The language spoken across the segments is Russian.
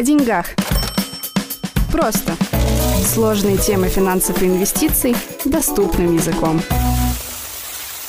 О деньгах. Просто. Сложные темы финансов и инвестиций доступным языком.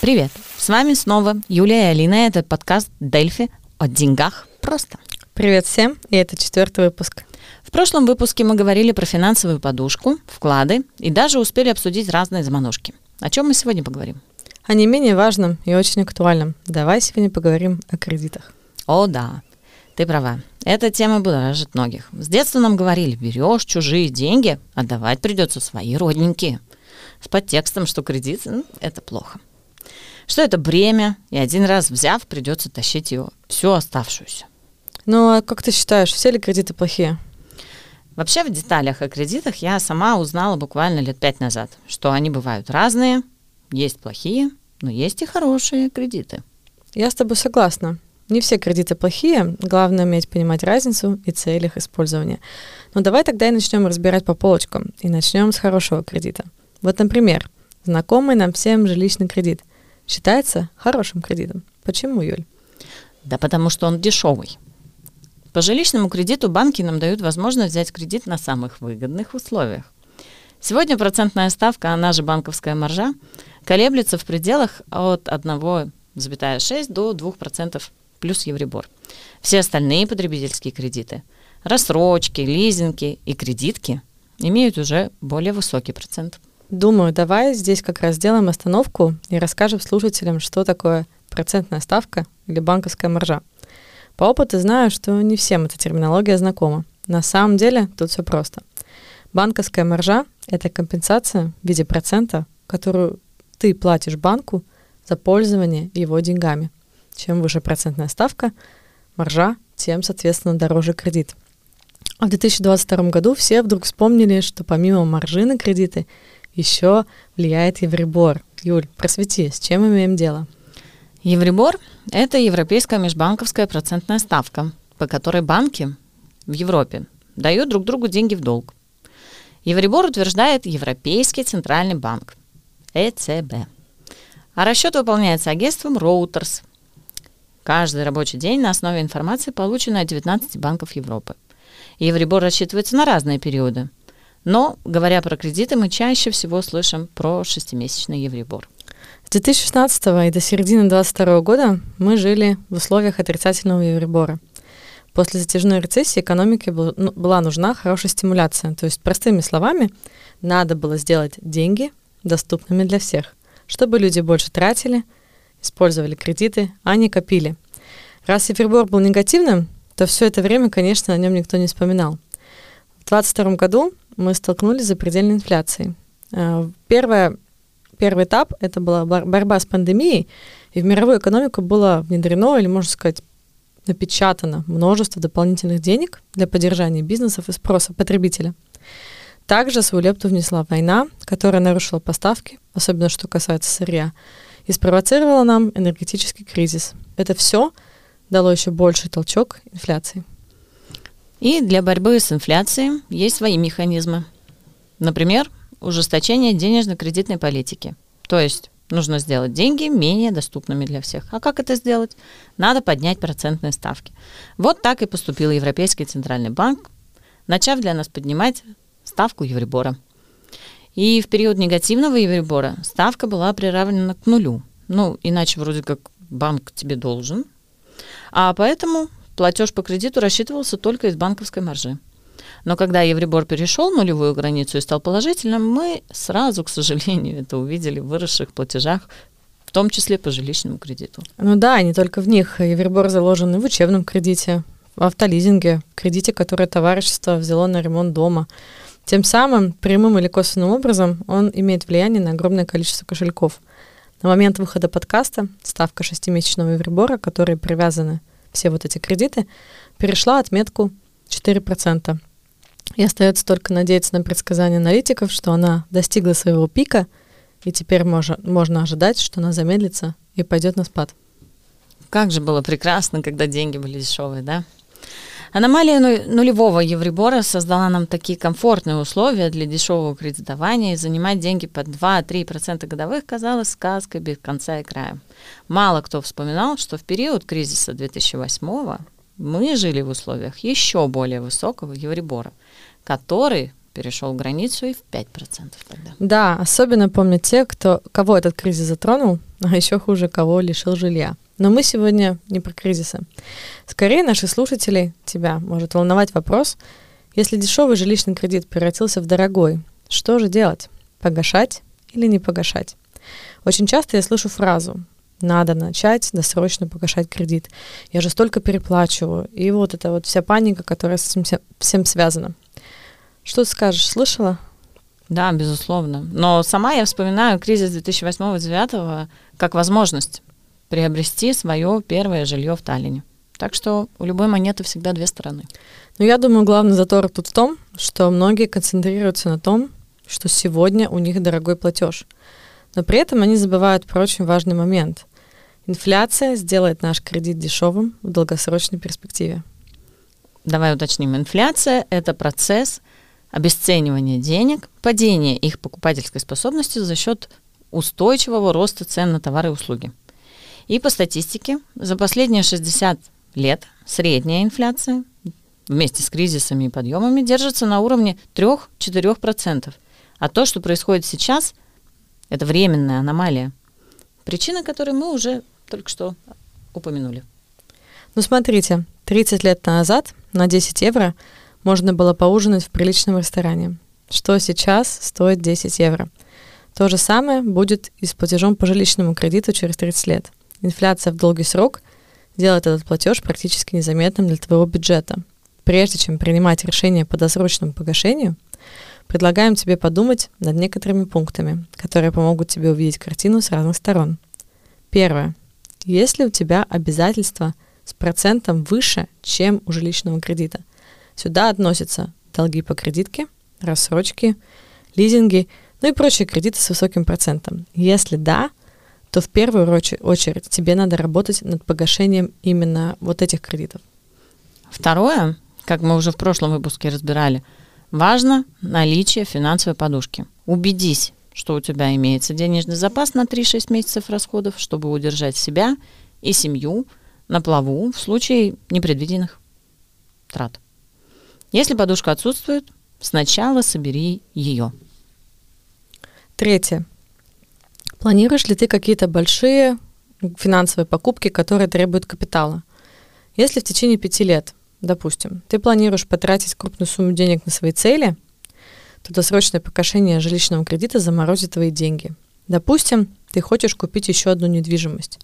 Привет! С вами снова Юлия и Алина. Это подкаст «Дельфи» о деньгах просто. Привет всем, и это четвертый выпуск. В прошлом выпуске мы говорили про финансовую подушку, вклады и даже успели обсудить разные заманушки. О чем мы сегодня поговорим? О не менее важном и очень актуальном. Давай сегодня поговорим о кредитах. О, да, ты права. Эта тема будоражит многих. С детства нам говорили, берешь чужие деньги, отдавать придется свои родненькие. С подтекстом, что кредит ну, – это плохо. Что это бремя, и один раз взяв, придется тащить его всю оставшуюся. Ну, а как ты считаешь, все ли кредиты плохие? Вообще в деталях о кредитах я сама узнала буквально лет пять назад, что они бывают разные, есть плохие, но есть и хорошие кредиты. Я с тобой согласна. Не все кредиты плохие, главное уметь понимать разницу и цель их использования. Но давай тогда и начнем разбирать по полочкам, и начнем с хорошего кредита. Вот, например, знакомый нам всем жилищный кредит считается хорошим кредитом. Почему, Юль? Да потому что он дешевый. По жилищному кредиту банки нам дают возможность взять кредит на самых выгодных условиях. Сегодня процентная ставка, она же банковская маржа, колеблется в пределах от 1,6 до 2% плюс Евробор. Все остальные потребительские кредиты, рассрочки, лизинги и кредитки имеют уже более высокий процент. Думаю, давай здесь как раз сделаем остановку и расскажем слушателям, что такое процентная ставка или банковская маржа. По опыту знаю, что не всем эта терминология знакома. На самом деле тут все просто. Банковская маржа — это компенсация в виде процента, которую ты платишь банку за пользование его деньгами. Чем выше процентная ставка, маржа, тем, соответственно, дороже кредит. А в 2022 году все вдруг вспомнили, что помимо маржи на кредиты еще влияет Евробор. Юль, просвети, с чем имеем дело? Евробор – это европейская межбанковская процентная ставка, по которой банки в Европе дают друг другу деньги в долг. Евробор утверждает Европейский центральный банк, ЭЦБ. А расчет выполняется агентством Reuters. Каждый рабочий день на основе информации, полученной от 19 банков Европы. Евробор рассчитывается на разные периоды. Но, говоря про кредиты, мы чаще всего слышим про шестимесячный Евробор. С 2016 и до середины 2022 года мы жили в условиях отрицательного евробора. После затяжной рецессии экономике ну, была нужна хорошая стимуляция. То есть, простыми словами, надо было сделать деньги доступными для всех, чтобы люди больше тратили, использовали кредиты, а не копили. Раз Евробор был негативным, то все это время, конечно, о нем никто не вспоминал. В 2022 году мы столкнулись с запредельной инфляцией. Э, первое первый этап — это была борьба с пандемией, и в мировую экономику было внедрено, или, можно сказать, напечатано множество дополнительных денег для поддержания бизнесов и спроса потребителя. Также свою лепту внесла война, которая нарушила поставки, особенно что касается сырья, и спровоцировала нам энергетический кризис. Это все дало еще больший толчок инфляции. И для борьбы с инфляцией есть свои механизмы. Например, ужесточение денежно-кредитной политики. То есть нужно сделать деньги менее доступными для всех. А как это сделать? Надо поднять процентные ставки. Вот так и поступил Европейский Центральный банк, начав для нас поднимать ставку Евробора. И в период негативного Евробора ставка была приравнена к нулю. Ну, иначе вроде как банк тебе должен. А поэтому платеж по кредиту рассчитывался только из банковской маржи. Но когда Евробор перешел нулевую границу и стал положительным, мы сразу, к сожалению, это увидели в выросших платежах, в том числе по жилищному кредиту. Ну да, не только в них. Евробор заложен и в учебном кредите, в автолизинге, в кредите, которое товарищество взяло на ремонт дома. Тем самым, прямым или косвенным образом, он имеет влияние на огромное количество кошельков. На момент выхода подкаста ставка шестимесячного Евробора, которые привязаны все вот эти кредиты, перешла отметку 4%. И остается только надеяться на предсказания аналитиков, что она достигла своего пика, и теперь можно, можно ожидать, что она замедлится и пойдет на спад. Как же было прекрасно, когда деньги были дешевые, да? Аномалия нулевого евребора создала нам такие комфортные условия для дешевого кредитования, и занимать деньги под 2-3% годовых казалось сказкой без конца и края. Мало кто вспоминал, что в период кризиса 2008 мы жили в условиях еще более высокого Евребора, который перешел границу и в 5% тогда. Да, особенно помнят те, кто, кого этот кризис затронул, а еще хуже, кого лишил жилья. Но мы сегодня не про кризисы. Скорее, наших слушателей, тебя, может волновать вопрос, если дешевый жилищный кредит превратился в дорогой, что же делать? Погашать или не погашать? Очень часто я слышу фразу «надо начать досрочно погашать кредит». Я же столько переплачиваю. И вот это вот вся паника, которая с этим всем связана. Что ты скажешь, слышала? Да, безусловно. Но сама я вспоминаю кризис 2008-2009 как возможность приобрести свое первое жилье в Таллине. Так что у любой монеты всегда две стороны. Ну, я думаю, главный затор тут в том, что многие концентрируются на том, что сегодня у них дорогой платеж. Но при этом они забывают про очень важный момент. Инфляция сделает наш кредит дешевым в долгосрочной перспективе. Давай уточним. Инфляция – это процесс обесценивания денег, падения их покупательской способности за счет устойчивого роста цен на товары и услуги. И по статистике, за последние 60 лет средняя инфляция вместе с кризисами и подъемами держится на уровне 3-4%. А то, что происходит сейчас, это временная аномалия, причина которой мы уже только что упомянули. Ну смотрите, 30 лет назад на 10 евро можно было поужинать в приличном ресторане. Что сейчас стоит 10 евро? То же самое будет и с платежом по жилищному кредиту через 30 лет. Инфляция в долгий срок делает этот платеж практически незаметным для твоего бюджета. Прежде чем принимать решение по досрочному погашению, предлагаем тебе подумать над некоторыми пунктами, которые помогут тебе увидеть картину с разных сторон. Первое. Есть ли у тебя обязательства с процентом выше, чем у жилищного кредита? Сюда относятся долги по кредитке, рассрочки, лизинги, ну и прочие кредиты с высоким процентом. Если да, то в первую очередь тебе надо работать над погашением именно вот этих кредитов. Второе, как мы уже в прошлом выпуске разбирали, важно наличие финансовой подушки. Убедись, что у тебя имеется денежный запас на 3-6 месяцев расходов, чтобы удержать себя и семью на плаву в случае непредвиденных трат. Если подушка отсутствует, сначала собери ее. Третье. Планируешь ли ты какие-то большие финансовые покупки, которые требуют капитала? Если в течение пяти лет допустим, ты планируешь потратить крупную сумму денег на свои цели, то досрочное погашение жилищного кредита заморозит твои деньги. Допустим, ты хочешь купить еще одну недвижимость,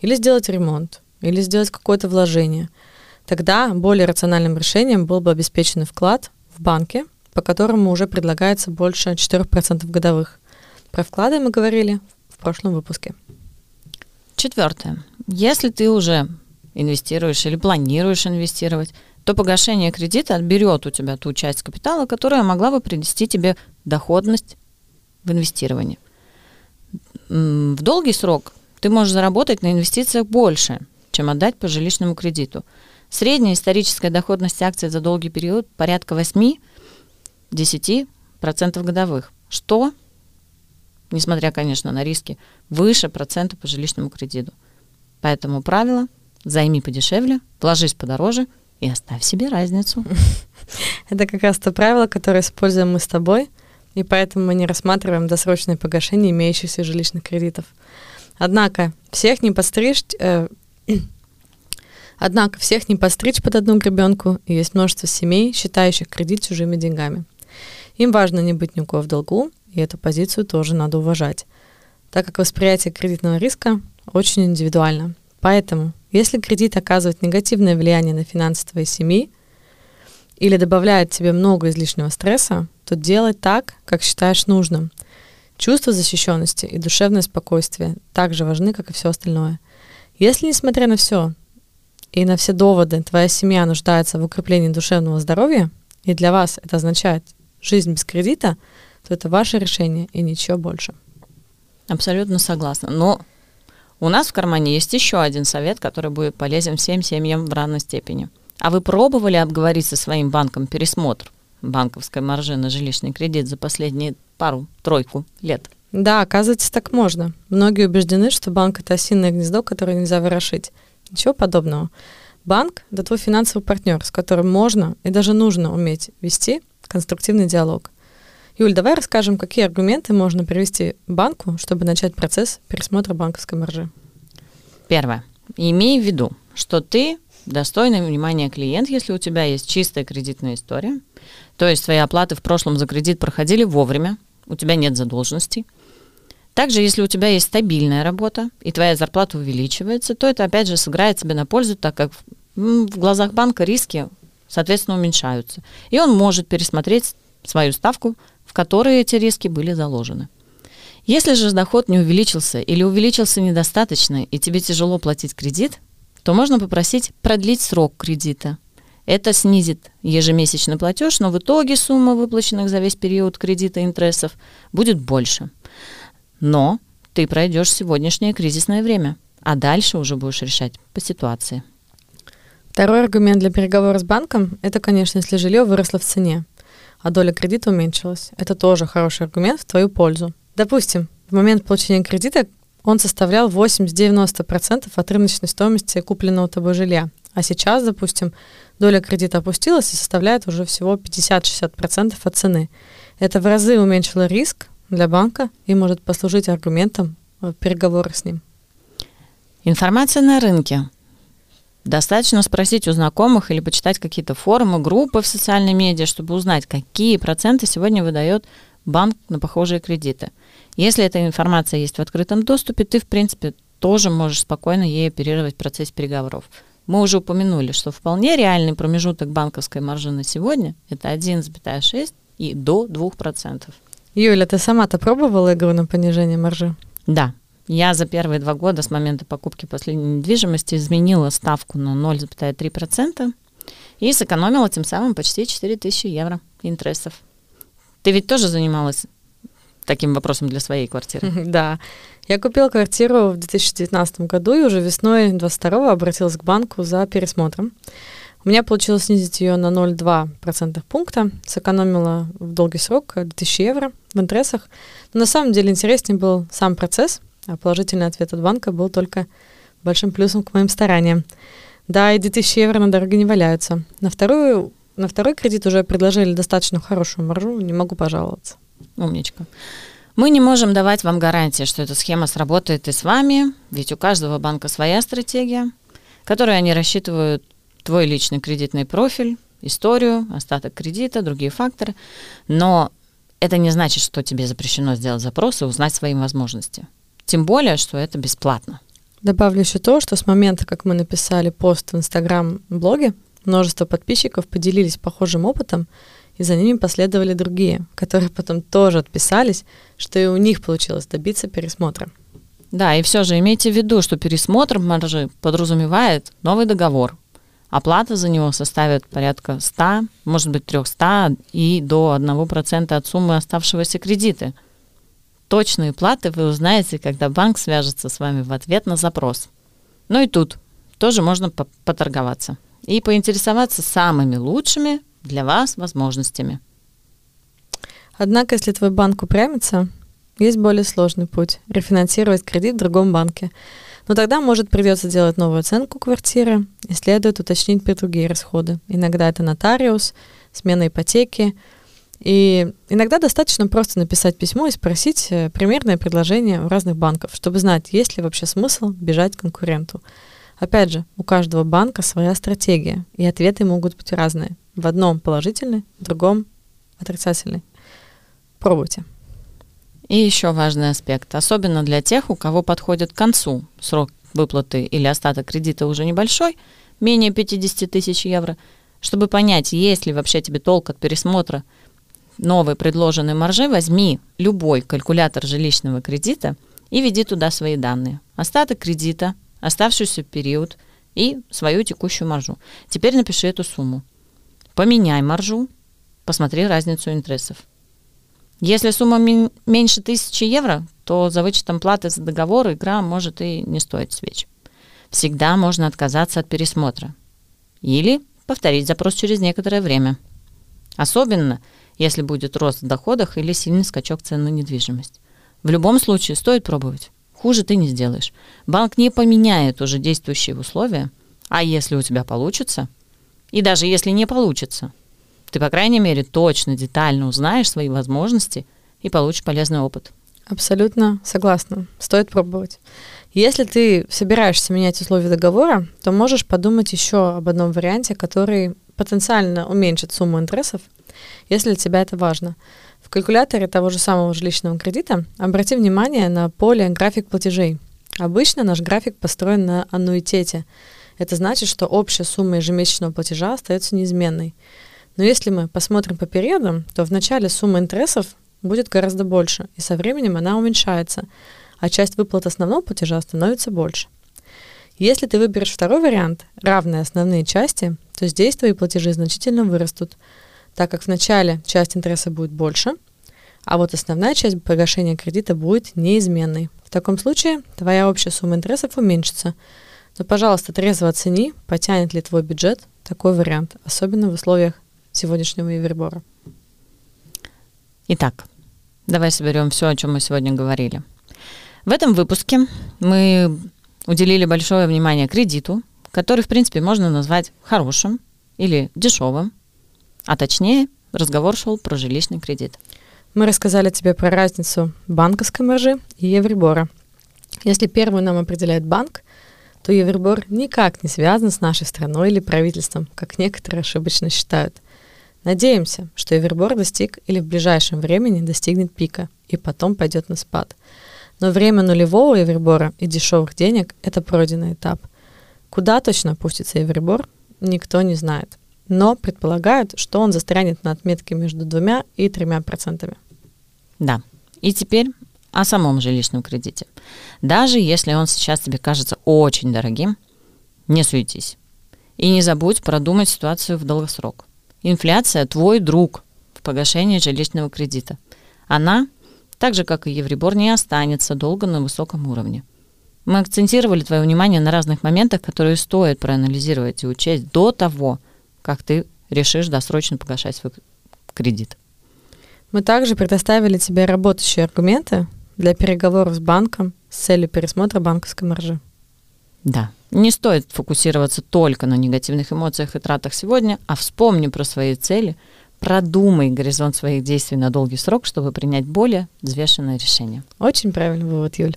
или сделать ремонт, или сделать какое-то вложение. Тогда более рациональным решением был бы обеспеченный вклад в банке, по которому уже предлагается больше 4% годовых. Про вклады мы говорили прошлом выпуске. Четвертое. Если ты уже инвестируешь или планируешь инвестировать, то погашение кредита отберет у тебя ту часть капитала, которая могла бы принести тебе доходность в инвестировании. В долгий срок ты можешь заработать на инвестициях больше, чем отдать по жилищному кредиту. Средняя историческая доходность акций за долгий период порядка 8-10% годовых, что, несмотря, конечно, на риски, выше процента по жилищному кредиту. Поэтому правило – Займи подешевле, вложись подороже и оставь себе разницу. Это как раз то правило, которое используем мы с тобой, и поэтому мы не рассматриваем досрочное погашение имеющихся жилищных кредитов. Однако всех не подстричь, э, однако всех не подстричь под одну гребенку, и есть множество семей, считающих кредит чужими деньгами. Им важно не быть ни у кого в долгу, и эту позицию тоже надо уважать, так как восприятие кредитного риска очень индивидуально. Поэтому если кредит оказывает негативное влияние на финансы твоей семьи или добавляет тебе много излишнего стресса, то делай так, как считаешь нужным. Чувство защищенности и душевное спокойствие также важны, как и все остальное. Если, несмотря на все и на все доводы, твоя семья нуждается в укреплении душевного здоровья, и для вас это означает жизнь без кредита, то это ваше решение и ничего больше. Абсолютно согласна. Но у нас в кармане есть еще один совет, который будет полезен всем семьям в равной степени. А вы пробовали обговорить со своим банком пересмотр банковской маржи на жилищный кредит за последние пару-тройку лет? Да, оказывается, так можно. Многие убеждены, что банк — это осиное гнездо, которое нельзя ворошить. Ничего подобного. Банк – это твой финансовый партнер, с которым можно и даже нужно уметь вести конструктивный диалог. Юль, давай расскажем, какие аргументы можно привести банку, чтобы начать процесс пересмотра банковской маржи. Первое. Имей в виду, что ты достойный внимания клиент, если у тебя есть чистая кредитная история, то есть твои оплаты в прошлом за кредит проходили вовремя, у тебя нет задолженностей. Также, если у тебя есть стабильная работа и твоя зарплата увеличивается, то это опять же сыграет тебе на пользу, так как в глазах банка риски, соответственно, уменьшаются. И он может пересмотреть свою ставку, в которой эти риски были заложены. Если же доход не увеличился или увеличился недостаточно, и тебе тяжело платить кредит, то можно попросить продлить срок кредита. Это снизит ежемесячный платеж, но в итоге сумма выплаченных за весь период кредита интересов будет больше. Но ты пройдешь сегодняшнее кризисное время, а дальше уже будешь решать по ситуации. Второй аргумент для переговора с банком – это, конечно, если жилье выросло в цене, а доля кредита уменьшилась. Это тоже хороший аргумент в твою пользу. Допустим, в момент получения кредита он составлял 80-90% от рыночной стоимости купленного тобой жилья. А сейчас, допустим, доля кредита опустилась и составляет уже всего 50-60% от цены. Это в разы уменьшило риск для банка и может послужить аргументом в переговорах с ним. Информация на рынке. Достаточно спросить у знакомых или почитать какие-то форумы, группы в социальной медиа, чтобы узнать, какие проценты сегодня выдает банк на похожие кредиты. Если эта информация есть в открытом доступе, ты, в принципе, тоже можешь спокойно ей оперировать в процессе переговоров. Мы уже упомянули, что вполне реальный промежуток банковской маржи на сегодня – это 1,6 и до 2%. Юля, ты сама-то пробовала игру на понижение маржи? Да, я за первые два года с момента покупки последней недвижимости изменила ставку на 0,3% и сэкономила тем самым почти 4000 евро интересов. Ты ведь тоже занималась таким вопросом для своей квартиры? Да. Я купила квартиру в 2019 году и уже весной 22 обратилась к банку за пересмотром. У меня получилось снизить ее на 0,2% пункта, сэкономила в долгий срок 2000 евро в интересах. Но на самом деле интереснее был сам процесс — а положительный ответ от банка был только большим плюсом к моим стараниям. Да, и 2000 евро на дороге не валяются. На, вторую, на второй кредит уже предложили достаточно хорошую маржу, не могу пожаловаться. Умничка. Мы не можем давать вам гарантии, что эта схема сработает и с вами, ведь у каждого банка своя стратегия, которой они рассчитывают твой личный кредитный профиль, историю, остаток кредита, другие факторы. Но это не значит, что тебе запрещено сделать запрос и узнать свои возможности. Тем более, что это бесплатно. Добавлю еще то, что с момента, как мы написали пост в Инстаграм-блоге, множество подписчиков поделились похожим опытом, и за ними последовали другие, которые потом тоже отписались, что и у них получилось добиться пересмотра. Да, и все же имейте в виду, что пересмотр маржи подразумевает новый договор. Оплата за него составит порядка 100, может быть 300 и до 1% от суммы оставшегося кредита – Точные платы вы узнаете, когда банк свяжется с вами в ответ на запрос. Ну и тут тоже можно поторговаться и поинтересоваться самыми лучшими для вас возможностями. Однако, если твой банк упрямится, есть более сложный путь – рефинансировать кредит в другом банке. Но тогда, может, придется делать новую оценку квартиры и следует уточнить другие расходы. Иногда это нотариус, смена ипотеки – и иногда достаточно просто написать письмо и спросить э, примерное предложение у разных банков, чтобы знать, есть ли вообще смысл бежать конкуренту. Опять же, у каждого банка своя стратегия, и ответы могут быть разные. В одном положительный, в другом отрицательный. Пробуйте. И еще важный аспект, особенно для тех, у кого подходит к концу срок выплаты или остаток кредита уже небольшой, менее 50 тысяч евро, чтобы понять, есть ли вообще тебе толк от пересмотра – новой предложенной маржи возьми любой калькулятор жилищного кредита и введи туда свои данные. Остаток кредита, оставшийся период и свою текущую маржу. Теперь напиши эту сумму. Поменяй маржу, посмотри разницу интересов. Если сумма меньше тысячи евро, то за вычетом платы за договор игра может и не стоить свеч. Всегда можно отказаться от пересмотра. Или повторить запрос через некоторое время. Особенно, если будет рост в доходах или сильный скачок цен на недвижимость. В любом случае стоит пробовать. Хуже ты не сделаешь. Банк не поменяет уже действующие условия, А если у тебя получится, и даже если не получится, ты, по крайней мере, точно, детально узнаешь свои возможности и получишь полезный опыт. Абсолютно согласна. Стоит пробовать. Если ты собираешься менять условия договора, то можешь подумать еще об одном варианте, который потенциально уменьшит сумму интересов, если для тебя это важно. В калькуляторе того же самого жилищного кредита обрати внимание на поле «График платежей». Обычно наш график построен на аннуитете. Это значит, что общая сумма ежемесячного платежа остается неизменной. Но если мы посмотрим по периодам, то в начале сумма интересов будет гораздо больше, и со временем она уменьшается, а часть выплат основного платежа становится больше. Если ты выберешь второй вариант, равные основные части, то здесь твои платежи значительно вырастут, так как в начале часть интереса будет больше, а вот основная часть погашения кредита будет неизменной. В таком случае твоя общая сумма интересов уменьшится. Но, пожалуйста, трезво оцени, потянет ли твой бюджет такой вариант, особенно в условиях сегодняшнего Евробора. Итак, давай соберем все, о чем мы сегодня говорили. В этом выпуске мы уделили большое внимание кредиту, который, в принципе, можно назвать хорошим или дешевым, а точнее, разговор шел про жилищный кредит. Мы рассказали тебе про разницу банковской маржи и евребора. Если первую нам определяет банк, то евребор никак не связан с нашей страной или правительством, как некоторые ошибочно считают. Надеемся, что евребор достиг или в ближайшем времени достигнет пика и потом пойдет на спад. Но время нулевого евребора и дешевых денег – это пройденный этап. Куда точно опустится евребор, никто не знает. Но предполагают, что он застрянет на отметке между двумя и тремя процентами. Да. И теперь о самом жилищном кредите. Даже если он сейчас тебе кажется очень дорогим, не суетись. И не забудь продумать ситуацию в долгосрок. Инфляция – твой друг в погашении жилищного кредита. Она, так же как и Евребор, не останется долго на высоком уровне. Мы акцентировали твое внимание на разных моментах, которые стоит проанализировать и учесть до того, как ты решишь досрочно погашать свой кредит. Мы также предоставили тебе работающие аргументы для переговоров с банком с целью пересмотра банковской маржи. Да. Не стоит фокусироваться только на негативных эмоциях и тратах сегодня, а вспомни про свои цели, продумай горизонт своих действий на долгий срок, чтобы принять более взвешенное решение. Очень правильный вывод, Юль.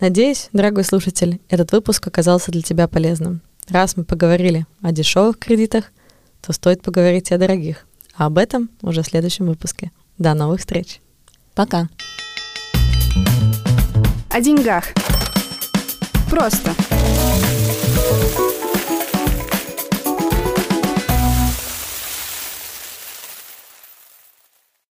Надеюсь, дорогой слушатель, этот выпуск оказался для тебя полезным. Раз мы поговорили о дешевых кредитах, то стоит поговорить и о дорогих. А об этом уже в следующем выпуске. До новых встреч. Пока. О деньгах. Просто. Thank you